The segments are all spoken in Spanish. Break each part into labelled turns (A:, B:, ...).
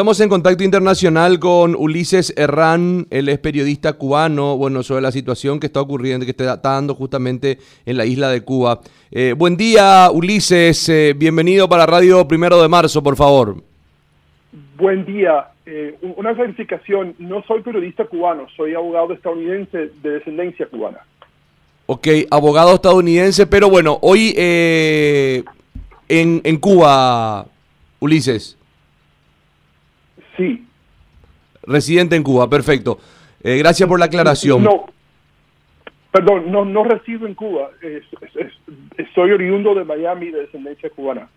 A: Estamos en contacto internacional con Ulises Herrán, él es periodista cubano, bueno, sobre la situación que está ocurriendo, que está dando justamente en la isla de Cuba. Eh, buen día, Ulises, eh, bienvenido para Radio Primero de Marzo, por favor.
B: Buen día. Eh, una clarificación, no soy periodista cubano, soy abogado estadounidense de descendencia cubana.
A: Ok, abogado estadounidense, pero bueno, hoy en, en Cuba, Ulises.
B: Sí.
A: Residente en Cuba, perfecto. Eh, gracias por la aclaración.
B: No, perdón, no, no resido en Cuba. soy oriundo de Miami de descendencia cubana.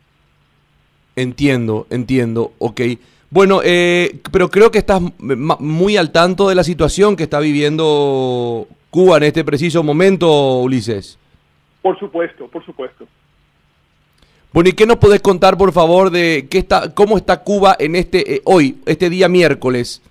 A: Entiendo, entiendo, ok. Bueno, eh, pero creo que estás muy al tanto de la situación que está viviendo Cuba en este preciso momento, Ulises.
B: Por supuesto, por supuesto.
A: Bueno, ¿y qué nos podés contar, por favor, de qué está, cómo está Cuba en este eh, hoy, este día miércoles?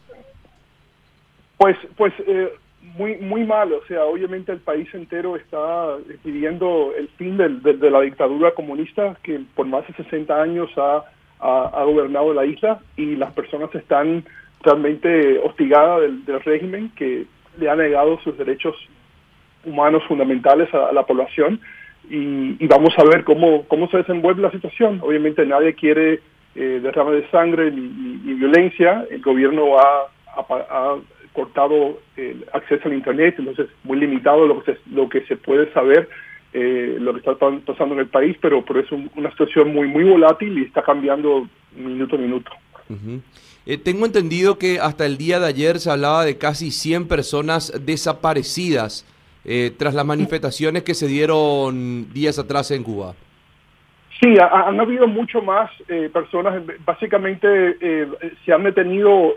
B: Pues, pues eh, muy, muy mal. O sea, obviamente el país entero está pidiendo el fin de la dictadura comunista que por más de 60 años ha, ha, gobernado la isla y las personas están realmente hostigadas del, régimen que le ha negado sus derechos humanos fundamentales a la población y, vamos a ver cómo, cómo se desenvuelve la situación. Obviamente nadie quiere eh, derrame de sangre ni, violencia. El gobierno ha, cortado el acceso al Internet, entonces muy limitado lo que se, lo que se puede saber, eh, lo que está pasando en el país, pero, pero es una situación muy, muy volátil y está cambiando minuto a minuto.
A: Eh, tengo entendido que hasta el día de ayer se hablaba de casi 100 personas desaparecidas. Eh, tras las manifestaciones que se dieron días atrás en Cuba?
B: Sí, han habido mucho más eh, personas. Básicamente eh, se han detenido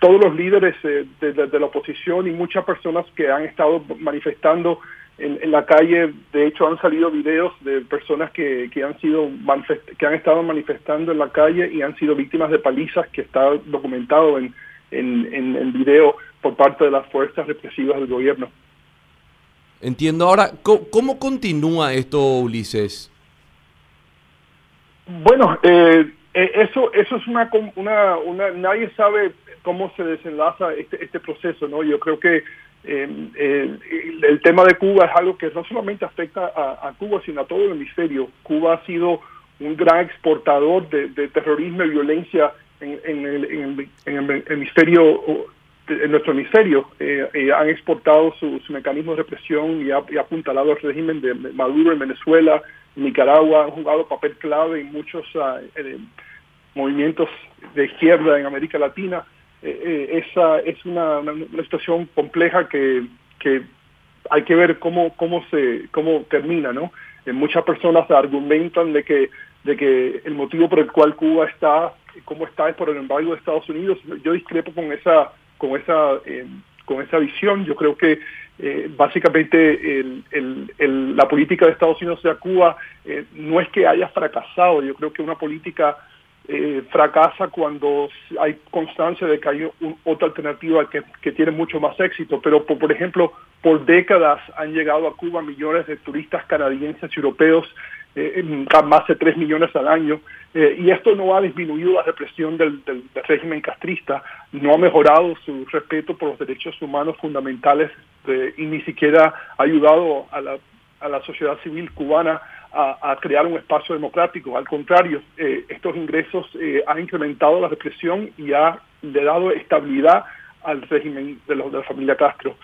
B: todos los líderes de, la oposición y muchas personas que han estado manifestando en, la calle. De hecho, han salido videos de personas que, que han sido que han estado manifestando en la calle y han sido víctimas de palizas que está documentado en, en, en, en video por parte de las fuerzas represivas del gobierno.
A: Entiendo. Ahora, ¿cómo, continúa esto, Ulises?
B: Bueno, eh, eh, eso eso es una, una, una, nadie sabe cómo se desenlaza este, este proceso, ¿no? Yo creo que eh, el, tema de Cuba es algo que no solamente afecta a, Cuba, sino a todo el hemisferio. Cuba ha sido un gran exportador de, terrorismo y violencia en, en, el, en el hemisferio en nuestro hemisferio eh, eh, han exportado sus mecanismos de represión y ha, apuntalado al régimen de Maduro en Venezuela, Nicaragua, han jugado papel clave en muchos ah, eh, movimientos de izquierda en América Latina. esa es una, situación compleja que, hay que ver cómo cómo se cómo termina, ¿no? muchas personas argumentan de que de que el motivo por el cual Cuba está como está es por el embargo de Estados Unidos. Yo discrepo con esa con esa, eh, con esa visión. Yo creo que eh, básicamente el, la política de Estados Unidos hacia Cuba eh, no es que haya fracasado, yo creo que una política fracasa cuando hay constancia de que hay otra alternativa que, tiene mucho más éxito, pero por, por ejemplo, por décadas han llegado a Cuba millones de turistas canadienses y europeos eh, más de 3 millones al año, eh, y esto no ha disminuido la represión del, régimen castrista, no ha mejorado su respeto por los derechos humanos fundamentales y ni siquiera ha ayudado a la, a la sociedad civil cubana a, crear un espacio democrático. Al contrario, eh, estos ingresos eh, han incrementado la represión y ha le dado estabilidad al régimen de, los, de la familia Castro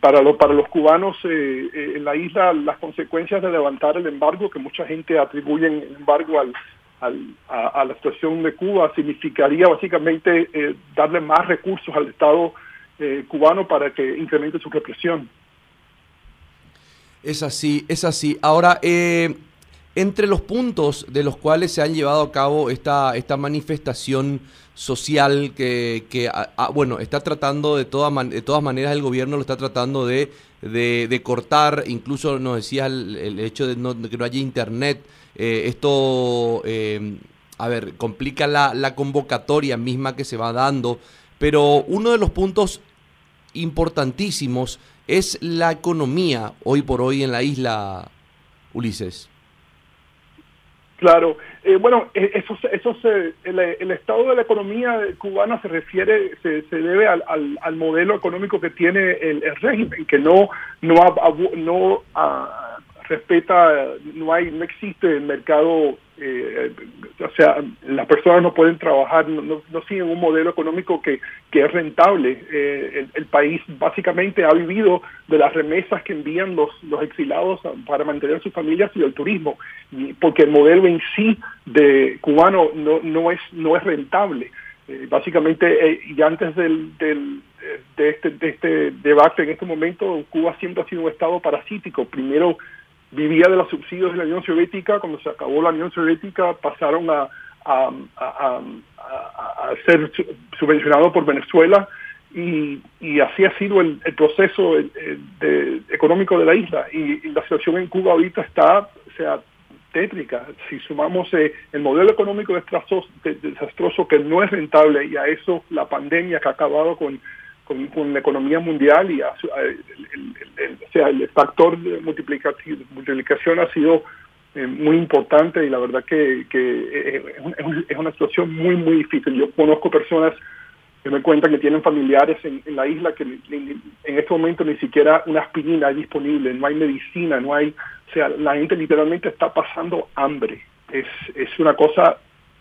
B: para, para los cubanos eh, eh, en la isla, las consecuencias de levantar el embargo, que mucha gente atribuye el embargo al, a, la situación de Cuba, significaría básicamente eh, darle más recursos al Estado cubano para que incremente su represión.
A: Es así, es así. Ahora, entre los puntos de los cuales se han llevado a cabo esta, esta manifestación social que, bueno, está tratando de, de todas maneras el gobierno lo está tratando de, de, cortar, incluso nos decía el, hecho de, que no haya internet, eh, esto, eh, a ver, complica la, la convocatoria misma que se va dando, pero uno de los puntos importantísimos es la economía hoy por hoy en la isla, Ulises.
B: Claro, eh, bueno, eh, eso, eso se, el, estado de la economía cubana se refiere, se, se debe al, al, modelo económico que tiene el, régimen, que no no no ah, respeta, no hay, no existe el mercado eh, o sea, las personas no pueden trabajar, no, siguen un modelo económico que, que es rentable. Eh, el, país básicamente ha vivido de las remesas que envían los, los exilados para mantener sus familias y del turismo, porque el modelo en sí de cubano no, no, es, no es rentable. Eh, básicamente, y antes del, del, de, este, de este debate en este momento, Cuba siempre ha sido un estado parasítico. Primero vivía de los subsidios de la Unión Soviética, cuando se acabó la Unión Soviética pasaron a, a, ser subvencionados por Venezuela y, y, así ha sido el, proceso económico de la isla. Y, la situación en Cuba ahorita está sea tétrica. Si sumamos eh, el modelo económico desastroso que no es rentable y a eso la pandemia que ha acabado con con, la economía mundial y el, sea, el factor de multiplicación, ha sido eh, muy importante y la verdad que, que es, una situación muy, muy difícil. Yo conozco personas que me cuentan que tienen familiares en, la isla que en, este momento ni siquiera una aspirina hay disponible, no hay medicina, no hay, o sea, la gente literalmente está pasando hambre. Es, es una cosa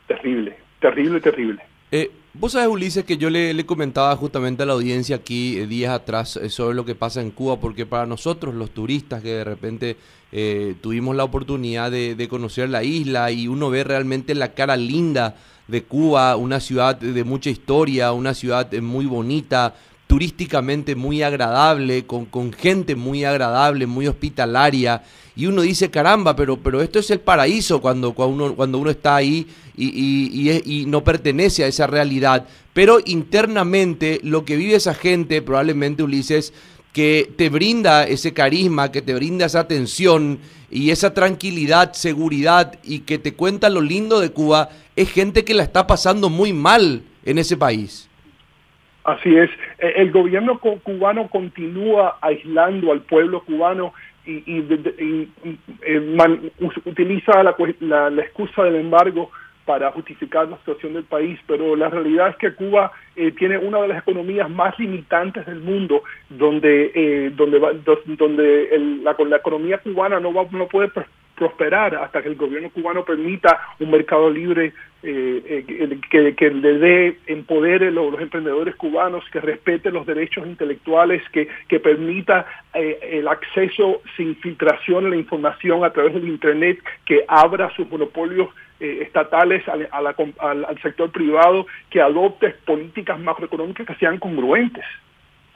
B: terrible, terrible, terrible.
A: Eh, Vos sabés, Ulises, que yo le, comentaba justamente a la audiencia aquí eh, días atrás eh, sobre lo que pasa en Cuba, porque para nosotros, los turistas que de repente eh, tuvimos la oportunidad de, de, conocer la isla y uno ve realmente la cara linda de Cuba, una ciudad de mucha historia, una ciudad muy bonita, turísticamente muy agradable, con, con gente muy agradable, muy hospitalaria, y uno dice, caramba, pero, pero esto es el paraíso cuando, cuando, uno, cuando uno está ahí y, y, no pertenece a esa realidad. Pero internamente lo que vive esa gente, probablemente Ulises, que te brinda ese carisma, que te brinda esa atención y esa tranquilidad, seguridad y que te cuenta lo lindo de Cuba, es gente que la está pasando muy mal en ese país.
B: Así es. E, el gobierno cubano continúa aislando al pueblo cubano y, eh, utiliza la, la, excusa del embargo para justificar la situación del país, pero la realidad es que Cuba eh, tiene una de las economías más limitantes del mundo, donde eh, donde donde la, la, economía cubana no va, no puede prosperar hasta que el gobierno cubano permita un mercado libre eh, eh, que, le dé, empodere a los, emprendedores cubanos, que respete los derechos intelectuales, que, que permita eh, el acceso sin filtración a la información a través del Internet, que abra sus monopolios estatales al, al, sector privado, que adopte políticas macroeconómicas que sean congruentes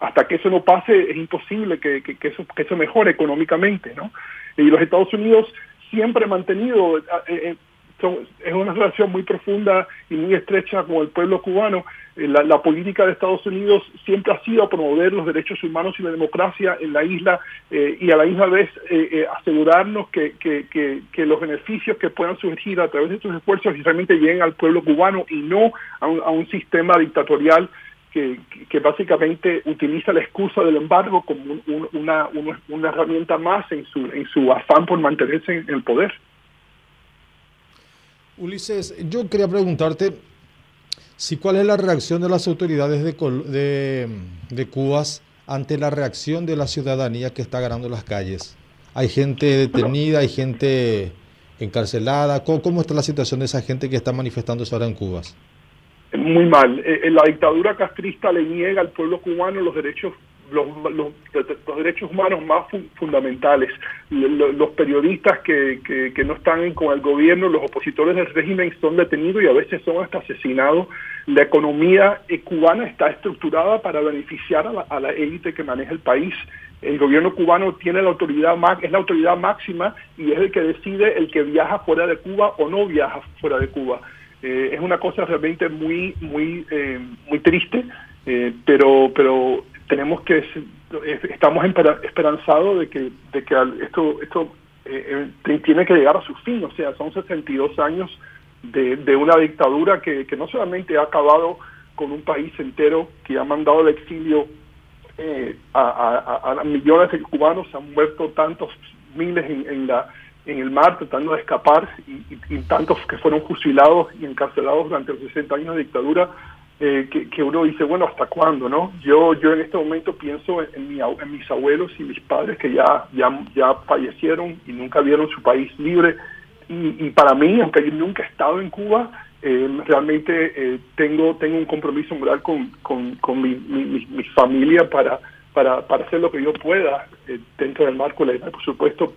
B: hasta que eso no pase es imposible que, que, eso, que eso mejore económicamente, ¿no? Y los Estados Unidos siempre mantenido, eh, eh, es una relación muy profunda y muy estrecha con el pueblo cubano. Eh, la, política de Estados Unidos siempre ha sido promover los derechos humanos y la democracia en la isla y a la misma vez asegurarnos que, que, los beneficios que puedan surgir a través de estos esfuerzos realmente lleguen al pueblo cubano y no a un, a un sistema dictatorial que, básicamente utiliza la excusa del embargo como una, una, herramienta más en su, en su afán por mantenerse en el poder.
C: Ulises, yo quería preguntarte si cuál es la reacción de las autoridades de, de, de Cuba ante la reacción de la ciudadanía que está ganando las calles. Hay gente detenida, hay gente encarcelada. ¿Cómo, ¿Cómo, está la situación de esa gente que está manifestándose ahora en Cuba?
B: Muy mal. Eh, eh, la dictadura castrista le niega al pueblo cubano los derechos los, los, derechos humanos más fundamentales. Los, periodistas que, que, no están con el gobierno, los opositores del régimen son detenidos y a veces son hasta asesinados. La economía eh, cubana está estructurada para beneficiar a la, élite que maneja el país. El gobierno cubano tiene la autoridad es la autoridad máxima y es el que decide el que viaja fuera de Cuba o no viaja fuera de Cuba. Eh, es una cosa realmente muy muy eh, muy triste eh, pero pero tenemos que estamos esperanzados de que de que esto esto tiene que llegar a su fin. O sea son 62 años de, de una dictadura que, que no solamente ha acabado con un país entero que ha mandado al exilio a, a, millones de cubanos han muerto tantos miles en la en el mar tratando de escapar y, tantos que fueron fusilados y encarcelados durante los 60 años de dictadura, eh, que, uno dice, bueno, ¿hasta cuándo? no Yo yo en este momento pienso en, mi, mis abuelos y mis padres que ya, ya, ya fallecieron y nunca vieron su país libre. Y, para mí, aunque yo nunca he estado en Cuba, eh, realmente eh, tengo tengo un compromiso moral con, con, con mi, mi, mi, familia para, para, para hacer lo que yo pueda dentro del marco legal, por supuesto,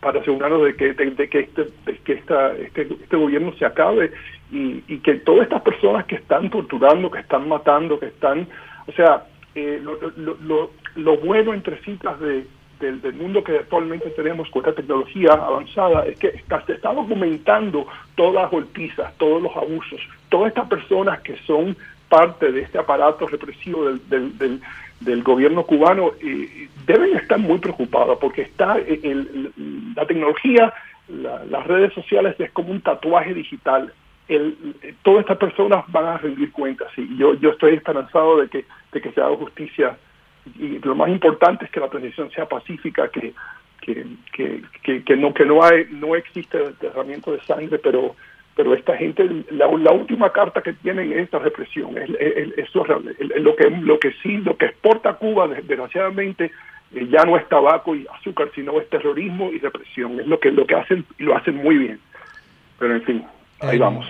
B: para asegurarnos de que, este, que esta, este, este, gobierno se acabe y, y, que todas estas personas que están torturando, que están matando, que están, o sea, eh, lo, lo, lo, bueno entre citas de, del, mundo que actualmente tenemos con esta tecnología avanzada es que se está documentando todas las golpizas, todos los abusos, todas estas personas que son parte de este aparato represivo del, del, del, gobierno cubano eh, deben estar muy preocupados porque está el, la tecnología, las redes sociales es como un tatuaje digital. El, todas estas personas van a rendir cuentas y yo, yo estoy esperanzado de que, de que se haga justicia y lo más importante es que la transición sea pacífica, que, que, que, que, no que no hay no existe derramamiento de sangre, pero pero esta gente la, última carta que tienen es esta represión es, lo que lo que sí lo que exporta Cuba desgraciadamente eh, ya no es tabaco y azúcar sino es terrorismo y represión. Es lo que lo que hacen y lo hacen muy bien. Pero en fin ahí vamos